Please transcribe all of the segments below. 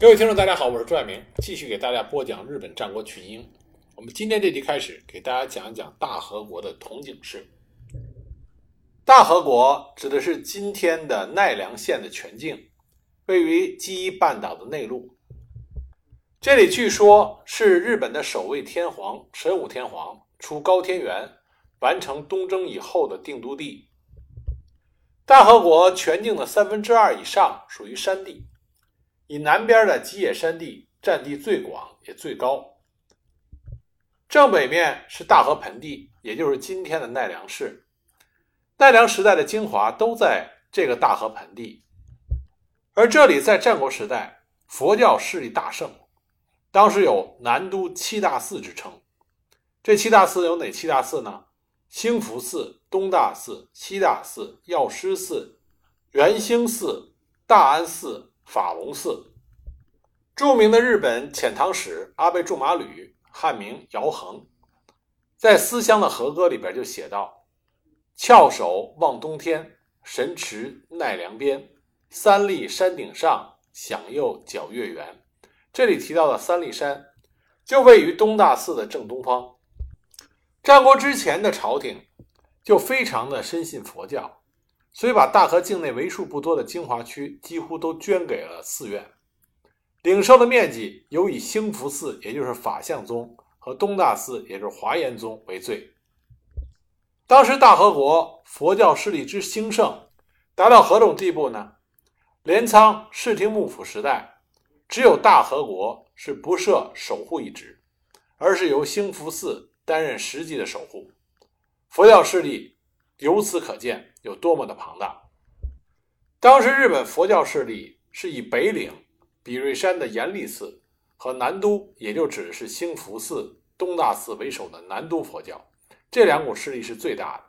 各位听众，大家好，我是朱爱明，继续给大家播讲日本战国群英。我们今天这集开始给大家讲一讲大和国的铜井氏。大和国指的是今天的奈良县的全境，位于基伊半岛的内陆。这里据说是日本的首位天皇神武天皇出高天原完成东征以后的定都地。大和国全境的三分之二以上属于山地。以南边的基野山地占地最广也最高，正北面是大和盆地，也就是今天的奈良市。奈良时代的精华都在这个大和盆地，而这里在战国时代佛教势力大盛，当时有南都七大寺之称。这七大寺有哪七大寺呢？兴福寺、东大寺、西大寺、药师寺、元兴寺、大安寺。法隆寺，著名的日本遣唐使阿倍仲麻吕（汉名姚衡）在《思乡的和歌》里边就写道：“翘首望东天，神驰奈良边。三立山顶上，响又皎月圆。”这里提到的三立山，就位于东大寺的正东方。战国之前的朝廷就非常的深信佛教。所以，把大和境内为数不多的精华区几乎都捐给了寺院，领受的面积有以兴福寺，也就是法相宗，和东大寺，也就是华严宗为最。当时大和国佛教势力之兴盛，达到何种地步呢？镰仓室町幕府时代，只有大和国是不设守护一职，而是由兴福寺担任实际的守护，佛教势力。由此可见有多么的庞大。当时日本佛教势力是以北岭比瑞山的严立寺和南都，也就指的是兴福寺、东大寺为首的南都佛教这两股势力是最大的。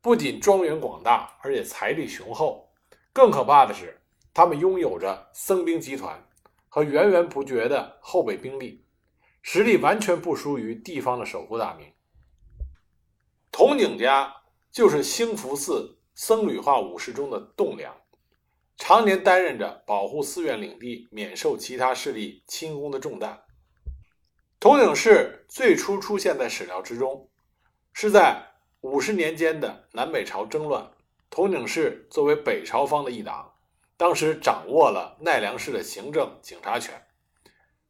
不仅庄园广大，而且财力雄厚。更可怕的是，他们拥有着僧兵集团和源源不绝的后备兵力，实力完全不输于地方的守护大名。铜井家。就是兴福寺僧侣化武士中的栋梁，常年担任着保护寺院领地、免受其他势力侵攻的重担。铜井氏最初出现在史料之中，是在五十年间的南北朝争乱。铜井氏作为北朝方的一党，当时掌握了奈良市的行政警察权。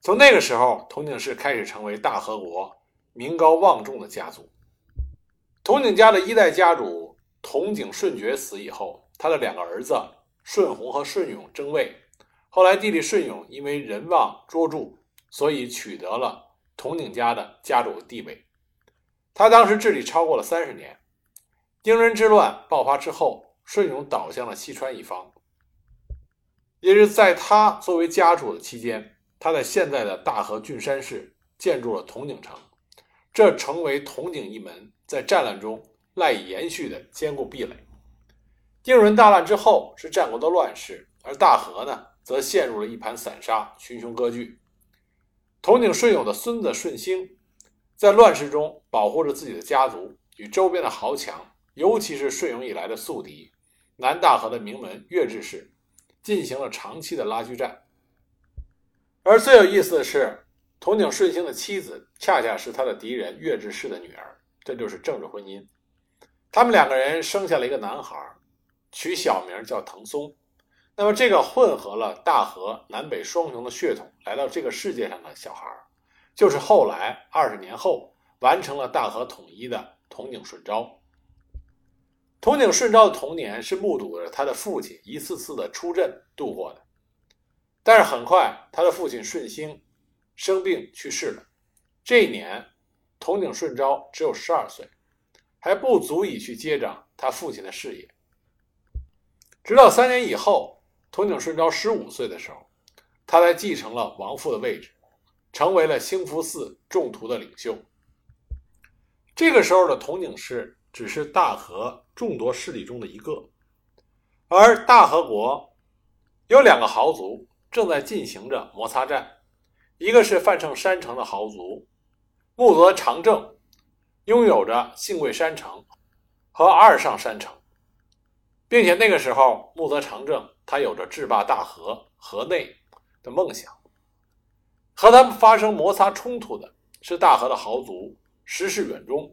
从那个时候，铜井氏开始成为大和国名高望重的家族。铜井家的一代家主铜井顺觉死以后，他的两个儿子顺弘和顺永争位。后来弟弟顺永因为人望卓著，所以取得了铜井家的家主地位。他当时治理超过了三十年。丁人之乱爆发之后，顺永倒向了西川一方。也是在他作为家主的期间，他在现在的大和郡山市建筑了铜井城，这成为铜井一门。在战乱中赖以延续的坚固壁垒。丁伦大乱之后是战国的乱世，而大和呢，则陷入了一盘散沙，群雄割据。统井顺永的孙子顺兴，在乱世中保护着自己的家族，与周边的豪强，尤其是顺永以来的宿敌南大和的名门越志氏，进行了长期的拉锯战。而最有意思的是，统井顺兴的妻子恰恰是他的敌人越志氏的女儿。这就是政治婚姻。他们两个人生下了一个男孩，取小名叫藤松。那么，这个混合了大和南北双雄的血统来到这个世界上的小孩，就是后来二十年后完成了大和统一的筒井顺昭。筒井顺昭的童年是目睹着他的父亲一次次的出阵度过的，但是很快他的父亲顺兴生病去世了。这一年。筒井顺昭只有十二岁，还不足以去接掌他父亲的事业。直到三年以后，筒井顺昭十五岁的时候，他才继承了亡父的位置，成为了兴福寺众徒的领袖。这个时候的筒井氏只是大和众多势力中的一个，而大和国有两个豪族正在进行着摩擦战，一个是范城山城的豪族。木泽长政拥有着信贵山城和二上山城，并且那个时候木泽长政他有着制霸大河河内的梦想，和他们发生摩擦冲突的是大和的豪族石室远忠。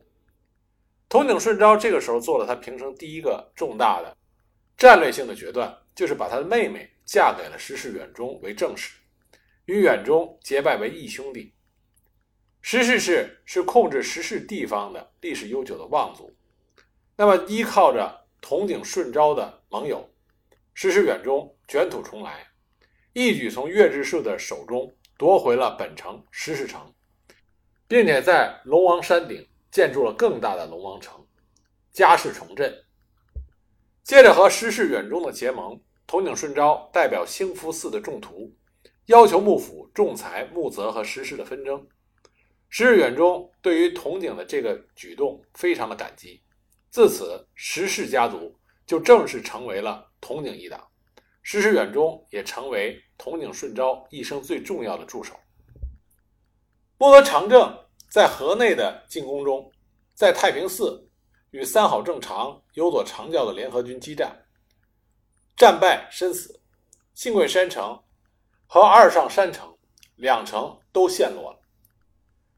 统井顺昭这个时候做了他平生第一个重大的战略性的决断，就是把他的妹妹嫁给了石室远忠为正室，与远中结拜为义兄弟。石室氏是控制石室地方的历史悠久的望族，那么依靠着统井顺昭的盟友石室远中卷土重来，一举从月志树的手中夺回了本城石室城，并且在龙王山顶。建筑了更大的龙王城，家世重振。接着和石室远中的结盟，统井顺昭代表兴福寺的众徒，要求幕府仲裁幕泽和石氏的纷争。石室远忠对于统井的这个举动非常的感激，自此石氏家族就正式成为了统井一党，石室远忠也成为统井顺昭一生最重要的助手。木泽长政。在河内的进攻中，在太平寺与三好正常、有佐长教的联合军激战，战败身死。幸贵山城和二上山城两城都陷落了。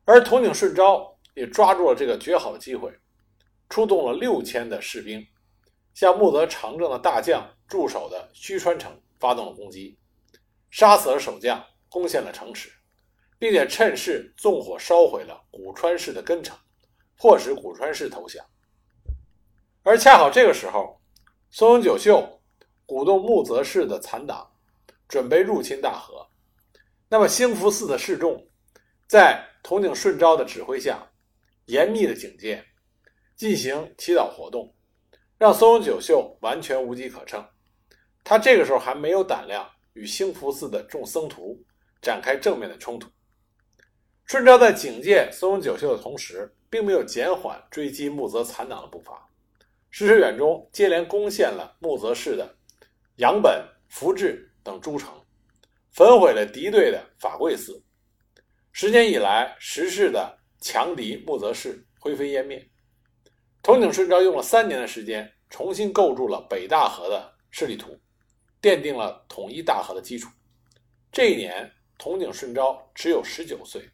而统井顺昭也抓住了这个绝好的机会，出动了六千的士兵，向木泽长政的大将驻守的须川城发动了攻击，杀死了守将，攻陷了城池。并且趁势纵火烧毁了古川氏的根城，迫使古川氏投降。而恰好这个时候，松永久秀鼓动木泽氏的残党准备入侵大和。那么兴福寺的示众在统井顺昭的指挥下，严密的警戒，进行祈祷活动，让松永久秀完全无机可乘。他这个时候还没有胆量与兴福寺的众僧徒展开正面的冲突。顺昭在警戒松永久秀的同时，并没有减缓追击木泽残党的步伐。石室远中接连攻陷了木泽氏的杨本、福治等诸城，焚毁了敌对的法贵寺。十年以来，石氏的强敌木泽氏灰飞烟灭。统井顺昭用了三年的时间，重新构筑了北大河的势力图，奠定了统一大河的基础。这一年，统井顺昭只有十九岁。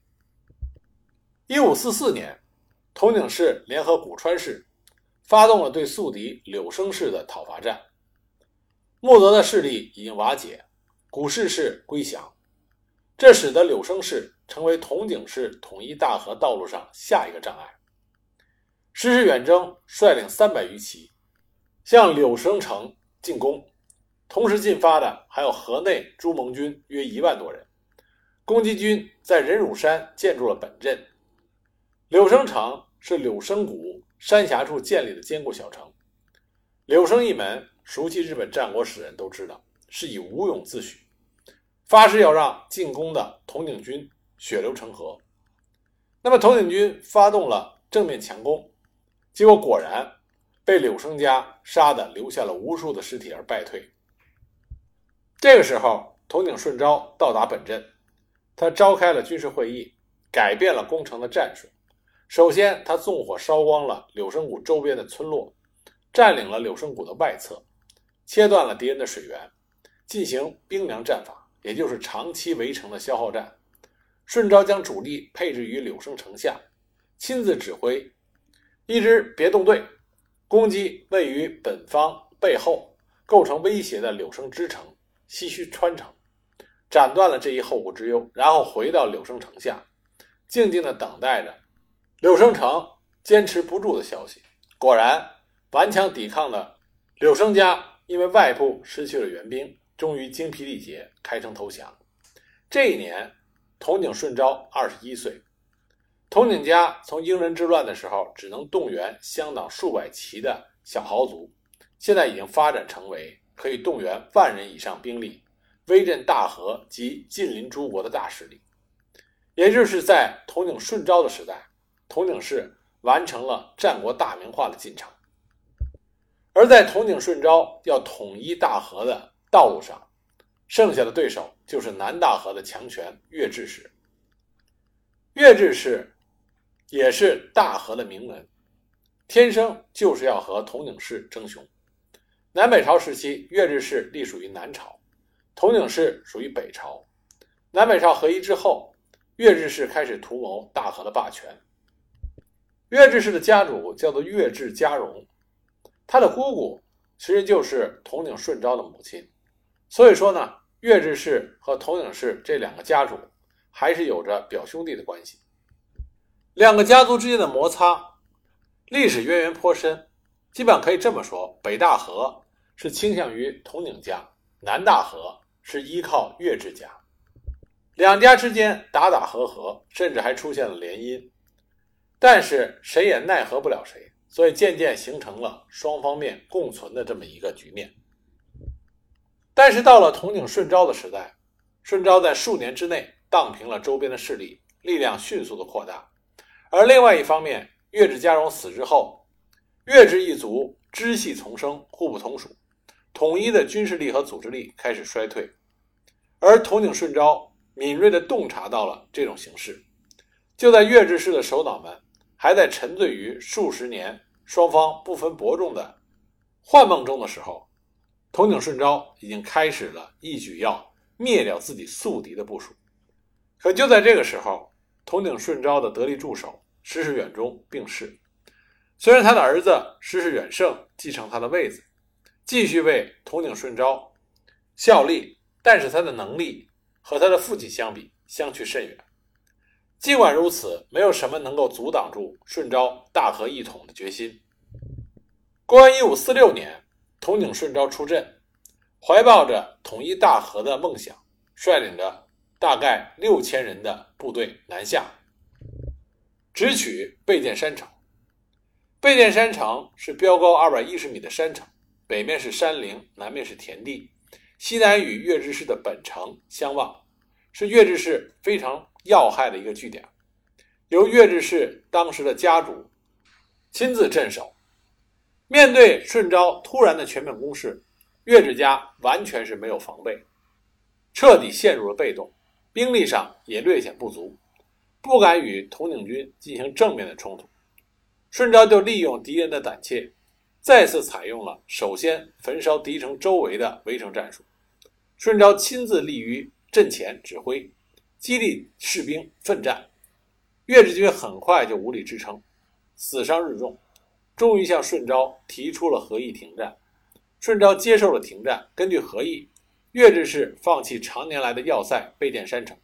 一五四四年，统井氏联合古川氏，发动了对宿敌柳生氏的讨伐战。木泽的势力已经瓦解，古氏氏归降，这使得柳生氏成为统井氏统一大和道路上下一个障碍。石室远征率领三百余骑向柳生城进攻，同时进发的还有河内诸盟军约一万多人。攻击军在忍辱山建筑了本阵。柳生城是柳生谷山峡处建立的坚固小城。柳生一门，熟悉日本战国史的人都知道，是以武勇自诩，发誓要让进攻的统井军血流成河。那么，统井军发动了正面强攻，结果果然被柳生家杀的留下了无数的尸体而败退。这个时候，统井顺昭到达本镇，他召开了军事会议，改变了攻城的战术。首先，他纵火烧光了柳生谷周边的村落，占领了柳生谷的外侧，切断了敌人的水源，进行兵粮战法，也就是长期围城的消耗战。顺昭将主力配置于柳生城下，亲自指挥一支别动队攻击位于本方背后、构成威胁的柳生支城西须川城，斩断了这一后顾之忧，然后回到柳生城下，静静地等待着。柳生城坚持不住的消息，果然顽强抵抗的柳生家因为外部失去了援兵，终于精疲力竭，开城投降。这一年，统井顺昭二十一岁。统井家从英人之乱的时候只能动员乡党数百骑的小豪族，现在已经发展成为可以动员万人以上兵力，威震大和及近邻诸国的大势力。也就是在统井顺昭的时代。统井氏完成了战国大名化的进程，而在统井顺昭要统一大和的道路上，剩下的对手就是南大和的强权越智氏。越智氏也是大和的名门，天生就是要和统井氏争雄。南北朝时期，越智氏隶属于南朝，统井氏属于北朝。南北朝合一之后，越智氏开始图谋大和的霸权。越智氏的家主叫做越智家荣，他的姑姑其实就是统领顺昭的母亲，所以说呢，月治氏和统领氏这两个家主还是有着表兄弟的关系。两个家族之间的摩擦历史渊源颇深，基本上可以这么说：北大河是倾向于统领家，南大河是依靠月治家。两家之间打打和和，甚至还出现了联姻，但是谁也奈何不了谁，所以渐渐形成了双方面共存的这么一个局面。但是到了统领顺昭的时代，顺昭在数年之内荡平了周边的势力，力量迅速的扩大。而另外一方面，月治家荣死之后，月治一族支系丛生，互不统属，统一的军事力和组织力开始衰退。而统领顺昭敏锐地洞察到了这种形势，就在月治氏的首脑们还在沉醉于数十年双方不分伯仲的幻梦中的时候，统领顺昭已经开始了一举要灭掉自己宿敌的部署。可就在这个时候，统领顺昭的得力助手石世远忠病逝，虽然他的儿子石世远胜继承他的位子，继续为统领顺昭效力，但是他的能力和他的父亲相比相去甚远。尽管如此，没有什么能够阻挡住顺昭大和一统的决心。公元一五四六年，统领顺昭出阵，怀抱着统一大和的梦想，率领着。大概六千人的部队南下，直取备见山城。备见山城是标高二百一十米的山城，北面是山陵，南面是田地，西南与月治氏的本城相望，是月治氏非常要害的一个据点。由月治氏当时的家主亲自镇守。面对顺昭突然的全面攻势，岳志家完全是没有防备，彻底陷入了被动。兵力上也略显不足，不敢与统领军进行正面的冲突。顺昭就利用敌人的胆怯，再次采用了首先焚烧敌城周围的围城战术。顺昭亲自立于阵前指挥，激励士兵奋战。岳志军很快就无力支撑，死伤日重，终于向顺昭提出了和议停战。顺昭接受了停战，根据和议。岳治氏放弃常年来的要塞备见山城，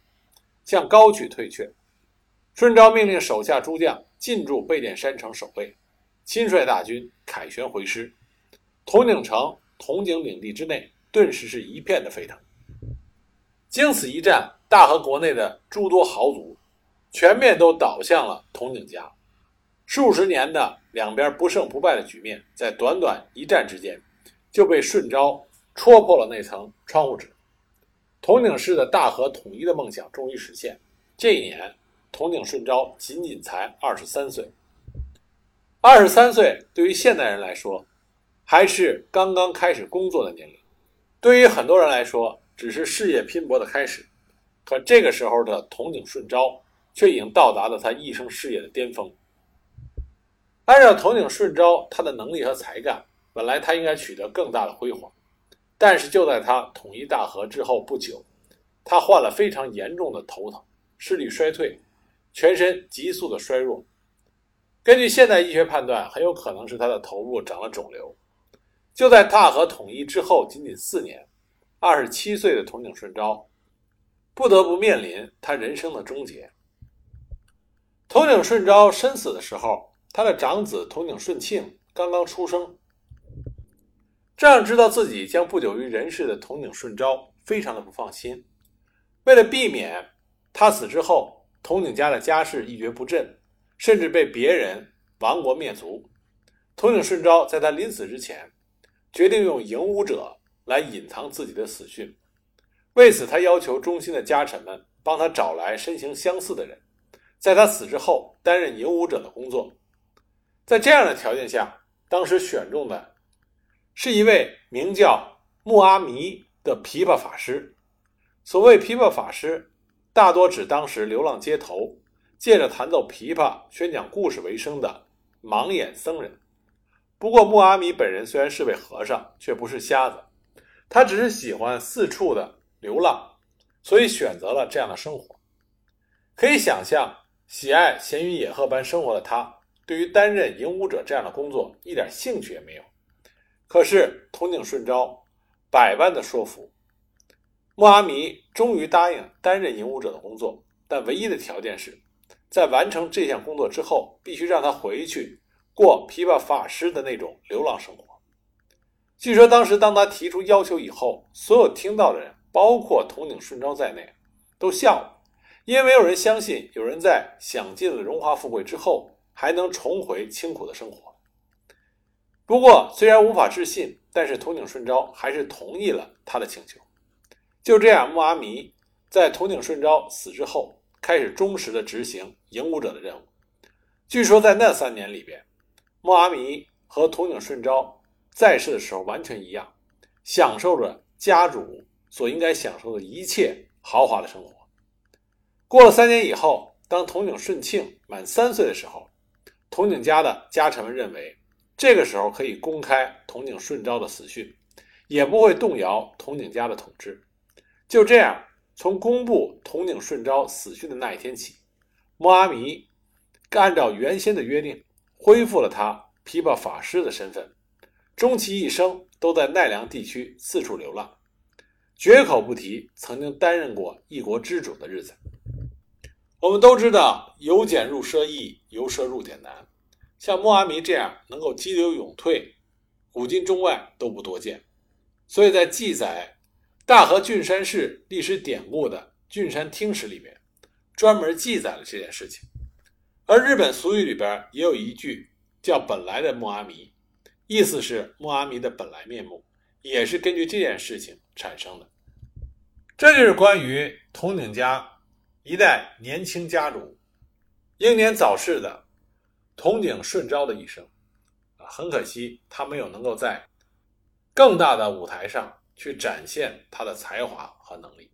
向高渠退却。顺昭命令手下诸将进驻备见山城守卫，亲率大军凯旋回师。统领城、铜井领地之内顿时是一片的沸腾。经此一战，大和国内的诸多豪族全面都倒向了统井家。数十年的两边不胜不败的局面，在短短一战之间就被顺昭。戳破了那层窗户纸，统领氏的大和统一的梦想终于实现。这一年，统领顺昭仅仅才二十三岁。二十三岁对于现代人来说，还是刚刚开始工作的年龄；对于很多人来说，只是事业拼搏的开始。可这个时候的统领顺昭，却已经到达了他一生事业的巅峰。按照统领顺昭他的能力和才干，本来他应该取得更大的辉煌。但是就在他统一大和之后不久，他患了非常严重的头疼，视力衰退，全身急速的衰弱。根据现代医学判断，很有可能是他的头部长了肿瘤。就在大和统一之后仅仅四年，二十七岁的统领顺昭不得不面临他人生的终结。统领顺昭身死的时候，他的长子统领顺庆刚刚出生。这样知道自己将不久于人世的统领顺昭非常的不放心。为了避免他死之后统领家的家事一蹶不振，甚至被别人亡国灭族，统领顺昭在他临死之前，决定用影武者来隐藏自己的死讯。为此，他要求忠心的家臣们帮他找来身形相似的人，在他死之后担任影武者的工作。在这样的条件下，当时选中的。是一位名叫穆阿弥的琵琶法师。所谓琵琶法师，大多指当时流浪街头、借着弹奏琵琶宣讲故事为生的盲眼僧人。不过，穆阿弥本人虽然是位和尚，却不是瞎子，他只是喜欢四处的流浪，所以选择了这样的生活。可以想象，喜爱闲云野鹤般生活的他，对于担任影武者这样的工作一点兴趣也没有。可是通井顺昭百般的说服，木阿弥终于答应担任影武者的工作，但唯一的条件是，在完成这项工作之后，必须让他回去过琵琶法师的那种流浪生活。据说当时当他提出要求以后，所有听到的人，包括筒井顺昭在内，都笑了，因为没有人相信有人在享尽了荣华富贵之后，还能重回清苦的生活。不过，虽然无法置信，但是筒井顺昭还是同意了他的请求。就这样，木阿弥在筒井顺昭死之后，开始忠实的执行影武者的任务。据说在那三年里边，木阿弥和筒井顺昭。在世的时候完全一样，享受着家主所应该享受的一切豪华的生活。过了三年以后，当筒井顺庆满三岁的时候，筒井家的家臣们认为，这个时候可以公开筒井顺昭的死讯，也不会动摇筒井家的统治。就这样，从公布筒井顺昭死讯的那一天起，木阿弥按照原先的约定，恢复了他琵琶法师的身份。终其一生都在奈良地区四处流浪，绝口不提曾经担任过一国之主的日子。我们都知道，由俭入奢易，由奢入俭难。像穆阿弥这样能够激流勇退，古今中外都不多见。所以在记载大和郡山市历史典故的《郡山听史》里面，专门记载了这件事情。而日本俗语里边也有一句叫“本来的穆阿弥”。意思是穆阿弥的本来面目，也是根据这件事情产生的。这就是关于统井家一代年轻家主英年早逝的统井顺昭的一生。啊，很可惜他没有能够在更大的舞台上去展现他的才华和能力。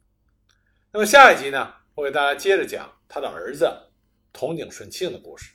那么下一集呢，我给大家接着讲他的儿子统井顺庆的故事。